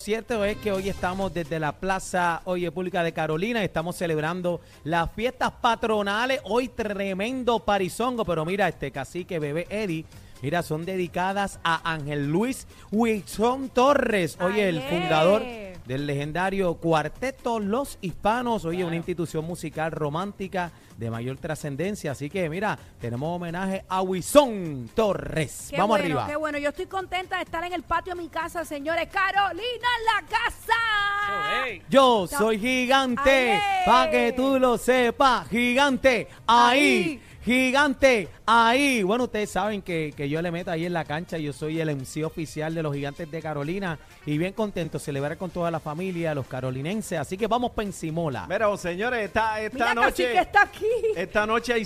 Cierto es que hoy estamos desde la Plaza Oye Pública de Carolina, estamos celebrando las fiestas patronales, hoy tremendo parizongo, pero mira, este cacique bebé Eddie, mira, son dedicadas a Ángel Luis Wilson Torres, oye, el fundador del legendario Cuarteto Los Hispanos, oye, una institución musical romántica de mayor trascendencia, así que mira, tenemos homenaje a Wilson Torres. Qué Vamos bueno, arriba. Qué bueno, yo estoy contenta de estar en el patio de mi casa, señores. Carolina en la casa. Yo soy gigante, Aye. pa' que tú lo sepas, gigante, ahí, Ahí. gigante, ahí. Bueno, ustedes saben que, que yo le meto ahí en la cancha, yo soy el MC oficial de los gigantes de Carolina y bien contento de celebrar con toda la familia, los carolinenses, así que vamos pa' encimola. Mira, oh, señores, esta, esta Mira, noche. Cacique está aquí. Esta noche hay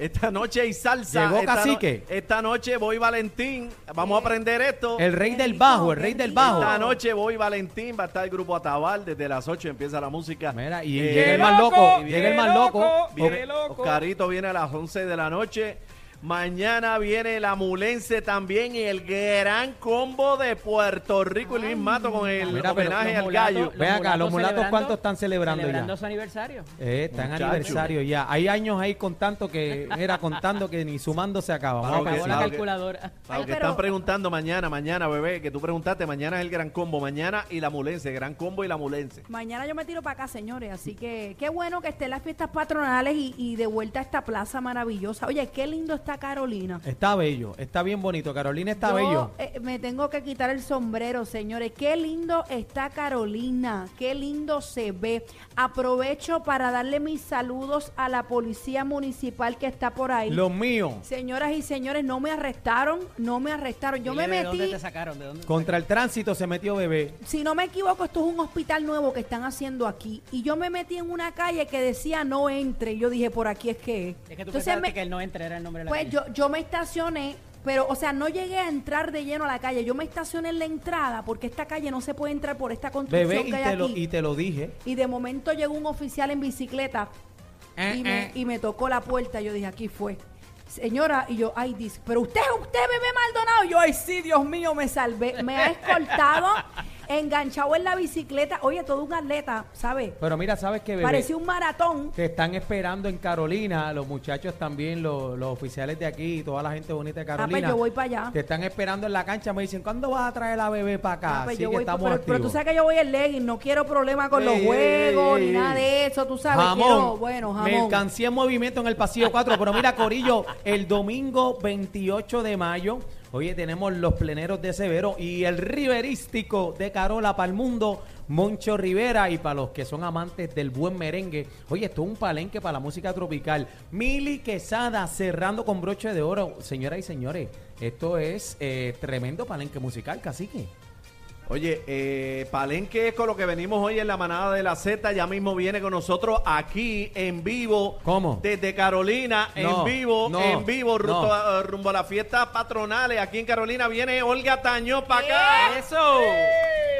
Esta noche hay salsa. Llegó esta, Cacique. esta noche voy Valentín. Vamos a aprender esto. El rey del bajo, el rey del bajo. Esta noche voy Valentín. Va a estar el grupo Atabal. Desde las 8 empieza la música. Mira, y Eh, llega el más loco, llega el más loco. Viene, Oscarito viene a las 11 de la noche. Mañana viene la Mulense también y el gran combo de Puerto Rico y Luis Mato con el Mira, pero homenaje los al mulatos- gallo. Ve acá, los mulatos, celebrando- ¿cuántos están celebrando ya? Celebrando su aniversario. Eh, está en Muchacho. aniversario ya. Hay años ahí contando que, era contando que ni sumando se acaba. Vamos Claro que Acabó la claro que- calculadora. Para Ay, los que pero- están preguntando mañana, mañana, bebé, que tú preguntaste, mañana es el gran combo, mañana y la mulense, gran combo y la mulense. Mañana yo me tiro para acá, señores. Así que qué bueno que estén las fiestas patronales y, y de vuelta a esta plaza maravillosa. Oye, qué lindo está Carolina. Está bello, está bien bonito. Carolina está Yo, bello. eh, me tengo que quitar el sombrero, señores. Qué lindo está Carolina. Qué lindo se ve. Aprovecho para darle mis saludos a la policía municipal que está por ahí. Los míos. Señoras y señores, no me arrestaron, no me arrestaron. Yo Dile me ¿De dónde metí, te sacaron? ¿De dónde te Contra el tránsito se metió bebé. si no me equivoco, esto es un hospital nuevo que están haciendo aquí. Y yo me metí en una calle que decía no entre. Y yo dije, por aquí es que es. Que tú Entonces pensaste me- que el no entre era el nombre de la Pues calle. yo, yo me estacioné, pero, o sea, no llegué a entrar de lleno a la calle. Yo me estacioné en la entrada porque esta calle no se puede entrar por esta construcción Bebé, y que hay te, lo, aquí. y te lo dije. Y de momento llegó un oficial en bicicleta Eh, y, me, eh. y me tocó la puerta. Yo dije, aquí fue. Señora, y yo, ay, dice, pero usted, usted, bebé Maldonado. Y yo, ay, sí, Dios mío, me salvé. Me ha escoltado, enganchado en la bicicleta. Oye, todo un atleta, ¿sabe? Pero mira, ¿sabes qué, bebé? Parecía un maratón. Te están esperando en Carolina, los muchachos también, los, los oficiales de aquí, toda la gente bonita de Ah, pues Carolina. yo voy para allá. Te están esperando en la cancha, me dicen, ¿cuándo vas a traer a la bebé para acá? Ah, pues Así yo que voy estamos pero, pero tú sabes que yo voy en legging, no quiero problemas con los juegos ey, ni nada de eso, tú sabes. Jamón, quiero, bueno, jamón. mercancía en movimiento en el pasillo 4. Pero mira, Corillo, el domingo 28 de mayo, oye, tenemos los pleneros de Severo y el riverístico de Carola para el mundo, Moncho Rivera. Y para los que son amantes del buen merengue, oye, esto es un palenque para la música tropical. Mili Quesada cerrando con broche de oro. Señoras y señores, esto es eh, tremendo palenque musical, cacique. Oye, eh, Palenque es con lo que venimos hoy en la manada de la Z. Ya mismo viene con nosotros aquí en vivo. ¿Cómo? Desde Carolina, No, en vivo, no, en vivo, rumbo, no. a, rumbo a las fiestas patronales. Aquí en Carolina viene Olga Tañón para acá. ¡Eso!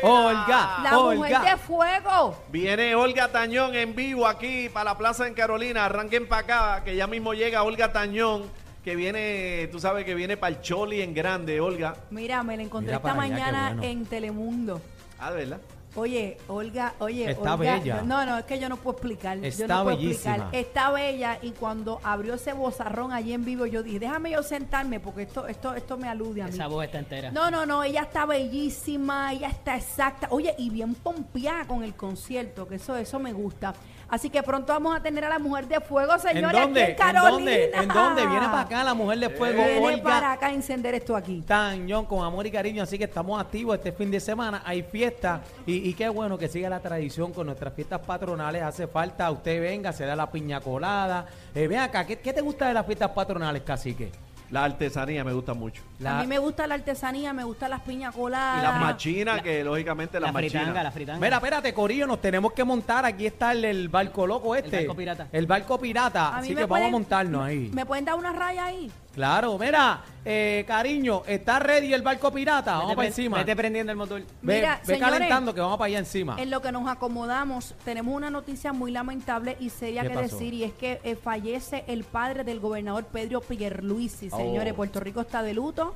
Olga, La mujer Olga. de fuego. Viene Olga Tañón en vivo aquí para la plaza en Carolina. Arranquen para acá, que ya mismo llega Olga Tañón, que viene, tú sabes que viene para el Choli en grande, Olga. Mira, me la encontré Mira esta para allá, qué mañana bueno. en Telemundo. Ah, ¿de verdad? Oye, Olga, oye, Está Olga, bella. No, no, es que yo no puedo explicar. yo Está no puedo bellísima. explicar. Está bella y cuando abrió ese bozarrón allí en vivo, yo dije, déjame yo sentarme porque esto, esto, esto me alude a mí. Esa voz está entera. No, no, no, ella está bellísima, ella está exacta. Oye, y bien pompeada con el concierto, que eso, eso me gusta. Así que pronto vamos a tener a la mujer de fuego, ¿En señores, dónde? aquí en ¿En Carolina. dónde? ¿En dónde? Viene para acá la mujer de fuego, Viene Olga. para acá a encender esto aquí. Tañón con amor y cariño, así que estamos activos este fin de semana, hay fiesta y, y qué bueno que siga la tradición con nuestras fiestas patronales, hace falta, usted venga, se da la piña colada, eh, ven acá, ¿qué, qué te gusta de las fiestas patronales, cacique? La artesanía me gusta mucho. La- A mí me gusta la artesanía, me gustan las piñas coladas. Y las machinas, que lógicamente las la fritanga, machinas. la fritanga. Mira, espérate, Corillo, nos tenemos que montar, aquí está el, el barco loco este. barco pirata. El barco pirata, así que vamos a montarnos ahí. ¿Me pueden dar una raya ahí? Claro, mira, eh, cariño, ¿está ready el barco pirata? Vamos Vete para encima. Vete prendiendo el motor. Ve, Mira, ve señores, calentando que vamos para allá encima. En lo que nos acomodamos, tenemos una noticia muy lamentable y seria ¿Qué que pasó? decir, y es que eh, fallece el padre del gobernador Pedro Pierluisi, Oh. señores. Puerto Rico está de luto.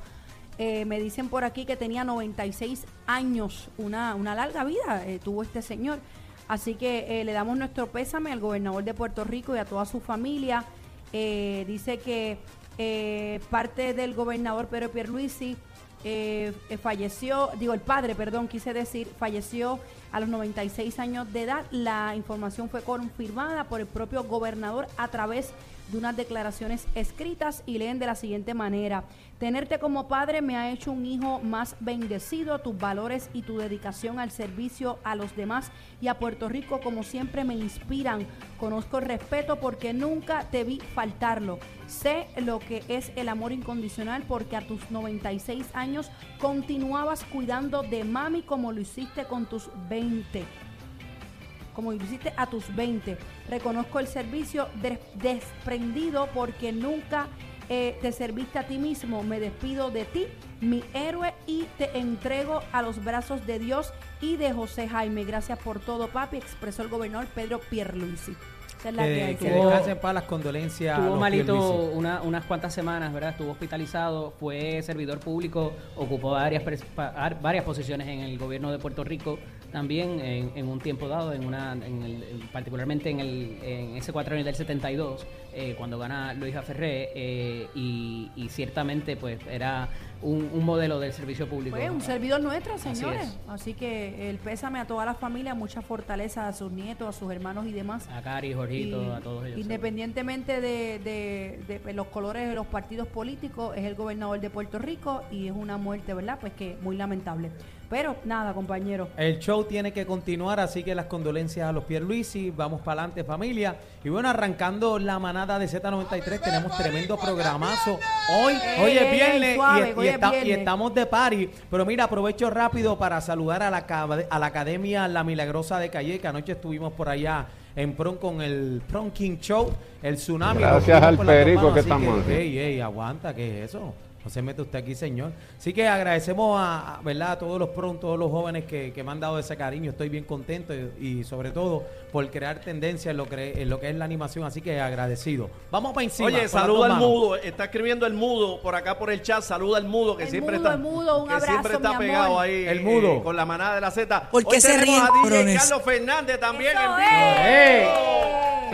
Eh, me dicen por aquí que tenía 96 años, una, una larga vida eh, tuvo este señor. Así que eh, le damos nuestro pésame al gobernador de Puerto Rico y a toda su familia. Dice que parte del gobernador Pedro Pierluisi falleció, digo el padre, perdón, quise decir, falleció a los 96 años de edad. La información fue confirmada por el propio gobernador a través de unas declaraciones escritas y leen de la siguiente manera. Tenerte como padre me ha hecho un hijo más bendecido, tus valores y tu dedicación al servicio a los demás y a Puerto Rico como siempre me inspiran. Conozco el respeto porque nunca te vi faltarlo. Sé lo que es el amor incondicional porque a tus 96 años continuabas cuidando de mami como lo hiciste con tus 20 como hiciste a tus 20. Reconozco el servicio des- desprendido porque nunca eh, te serviste a ti mismo. Me despido de ti, mi héroe, y te entrego a los brazos de Dios y de José Jaime. Gracias por todo, papi, expresó el gobernador Pedro Pierluisi. Esa es la que hay Que, Tuvo- para las condolencias. Estuvo malito una- unas cuantas semanas, ¿verdad? Estuvo hospitalizado, fue servidor público, ocupó varias, varias posiciones en el gobierno de Puerto Rico, también en, en un tiempo dado, en una, en el- en- particularmente en, el, en ese cuatro del 72, eh, cuando gana Luis Ferré, eh, y, y ciertamente pues era un, un modelo del servicio público. Un servidor nuestro, señores. es. Así, que el pésame a toda la familia, mucha fortaleza a sus nietos, a sus hermanos y demás. A Cari, Jorgito, Y a todos ellos. Independientemente de, de- de, los colores de los partidos políticos, es el gobernador de Puerto Rico y es una muerte, ¿verdad? Pues que muy lamentable. Pero nada, compañero. El show tiene que continuar, así que las condolencias a los Pierluisi, vamos para adelante familia. Y bueno, arrancando la manada de Z93, tenemos tremendo programazo. Hoy, Ey, hoy es viernes, ey, suave, y, hoy y es y estamos de party. Pero mira, aprovecho rápido para saludar a la, a la Academia La Milagrosa de Calle, que anoche estuvimos por allá en Prom con el Prom King Show, el tsunami. Gracias al perico que estamos haciendo. Ey, ey, aguanta, ¿qué es eso? No se mete usted aquí, señor. Así que agradecemos a, a, ¿verdad? a todos los prom, todos los jóvenes que, que me han dado ese cariño. Estoy bien contento y, y sobre todo por crear tendencia en lo, que, en lo que es la animación. Así que agradecido. Vamos para encima. Oye, saluda al mudo. Está escribiendo el mudo por acá por el chat. Saluda al mudo que El siempre mudo, está. el mudo, un que abrazo, siempre está mi amor. pegado ahí. El eh, mudo. con la manada de la Z. ¿Por qué Hoy se tenemos ríen, a DJ? Carlos Fernández también Eso en es. vivo.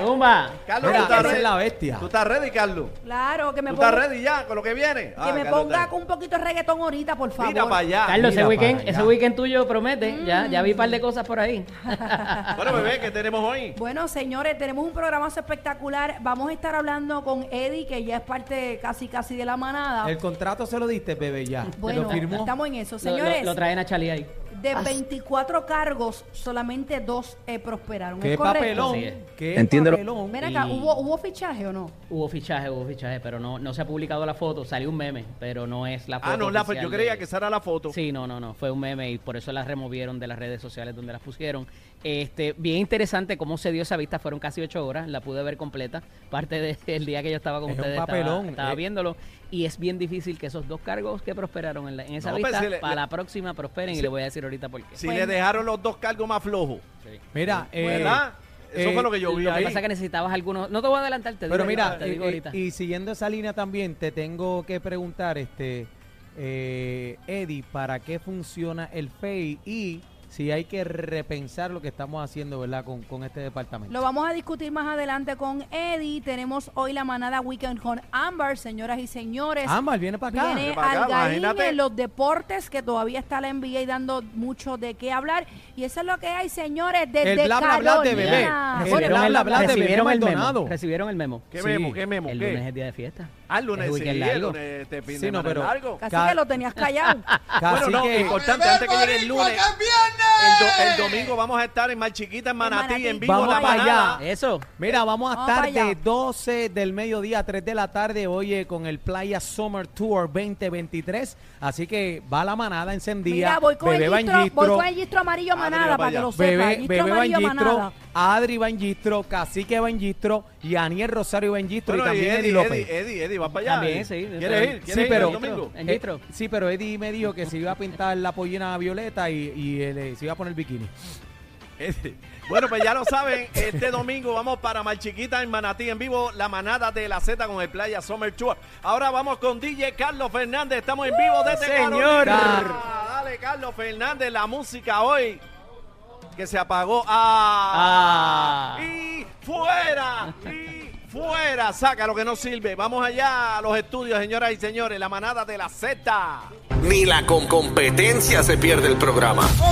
¡Ey! ¡Zumba! Carlos, Mira, tú estás esa es ready. la bestia. ¿Tú estás ready, Carlos? Claro, que me ¿Tú ponga, estás ready ya con lo que viene? que Ah, me Carlos ponga está- con un poquito de reggaetón ahorita, por favor. Mira para allá. Carlos, ese mira weekend, para allá. ese weekend tuyo promete. Ya, ya vi un par de cosas por ahí. Bueno, bebé, ¿qué tenemos hoy? Bueno, señores, tenemos un programazo espectacular. Vamos a estar hablando con Eddie, que ya es parte casi casi de la manada. El contrato se lo diste, bebé, ya. bueno, lo firmó. estamos en eso. Lo- Señores, Lo, lo traen a Charlie ahí. De 24 cargos, solamente dos eh, prosperaron. Qué papelón. Así es. Qué Entiéndelo. papelón. Ven acá, Y- ¿hubo, ¿hubo fichaje o no? Hubo fichaje, hubo fichaje, pero no, no se ha publicado la foto. Salió un meme, pero no es la foto. Ah, no, la, oficial yo de- creía que esa era la foto. Sí, no, no, no, fue un meme y por eso las removieron de las redes sociales donde las pusieron. Este, bien interesante cómo se dio esa vista, fueron casi ocho horas, la pude ver completa, parte del día que yo estaba con Es ustedes, estaba- papelón, estaba, eh. viéndolo y es bien difícil que esos dos cargos que prosperaron en, la- en esa No, vista si le- para le- la próxima prosperen y le voy a decir ahorita por qué. Si le dejaron los dos cargos más flojos, Mira, eh, ¿verdad? Eso eh, fue lo que yo vi Lo que ahí. pasa es que necesitabas algunos, no te voy a adelantar, te Pero digo mira, te digo ahorita. y siguiendo esa línea también, te tengo que preguntar, este, eh, Eddie, ¿para qué funciona el FEI? Y si hay que repensar lo que estamos haciendo, ¿verdad? Con, con este departamento. Lo vamos a discutir más adelante con Eddie. Tenemos hoy la manada Weekend con Amber, señoras y señores. Ámbar, viene para acá. Viene Viene pa' acá, Algarín imagínate. en los deportes, que todavía está la NBA dando mucho de qué hablar. Y eso es lo que hay, señores, desde El bla, bla, bla de bebé. El recibieron bla, el, bla, bla de recibieron Bebé el memo, recibieron el memo. ¿Qué Sí. memo? ¿Qué memo? El ¿Qué? lunes es día de fiesta. Ah, el lunes Es sí, el lunes este fin Sí, de no, pero- largo. Casi Ca- que lo tenías callado. Casi Bueno, no, que- importante antes que llegue el lunes. El, do- el domingo vamos a estar en Mar Chiquita, en Manatí, Manatí. en vivo Vamos la para manada. allá. Eso. Mira, vamos a Vamos estar para de 12 del mediodía a 3 de la tarde, oye, con el Playa Summer Tour 2023. Así que va la manada encendida. Mira, voy con, Bebé el gistro, voy con el gistro amarillo Adri, manada, va para que lo sepa. Bebé, Bebé amarillo Bangistro, manada. Adri Bangistro, Cacique Bangistro y Aniel Rosario Bangistro Bueno, y también Eddie, Eddie López. Eddie, Eddie, Eddie, va para allá. También, sí. ¿Quieres ir? Sí, ¿Quieres ir pero- el domingo? Eh, sí, pero Eddie me dijo que se iba a pintar la pollina violeta y, y él, eh, se iba a poner bikini. Este, Bueno, pues ya lo saben, este domingo vamos para Malchiquita en Manatí en vivo, la manada de la Z con el Playa Summer Tour. Ahora vamos con DJ Carlos Fernández, estamos en vivo desde Señor. Carolina. Dale, Carlos Fernández, la música hoy que se apagó. ¡Ah! Ah. Y fuera, y fuera, saca lo que no sirve. Vamos allá a los estudios, señoras y señores, la manada de la Z. Ni la con competencia se pierde el programa.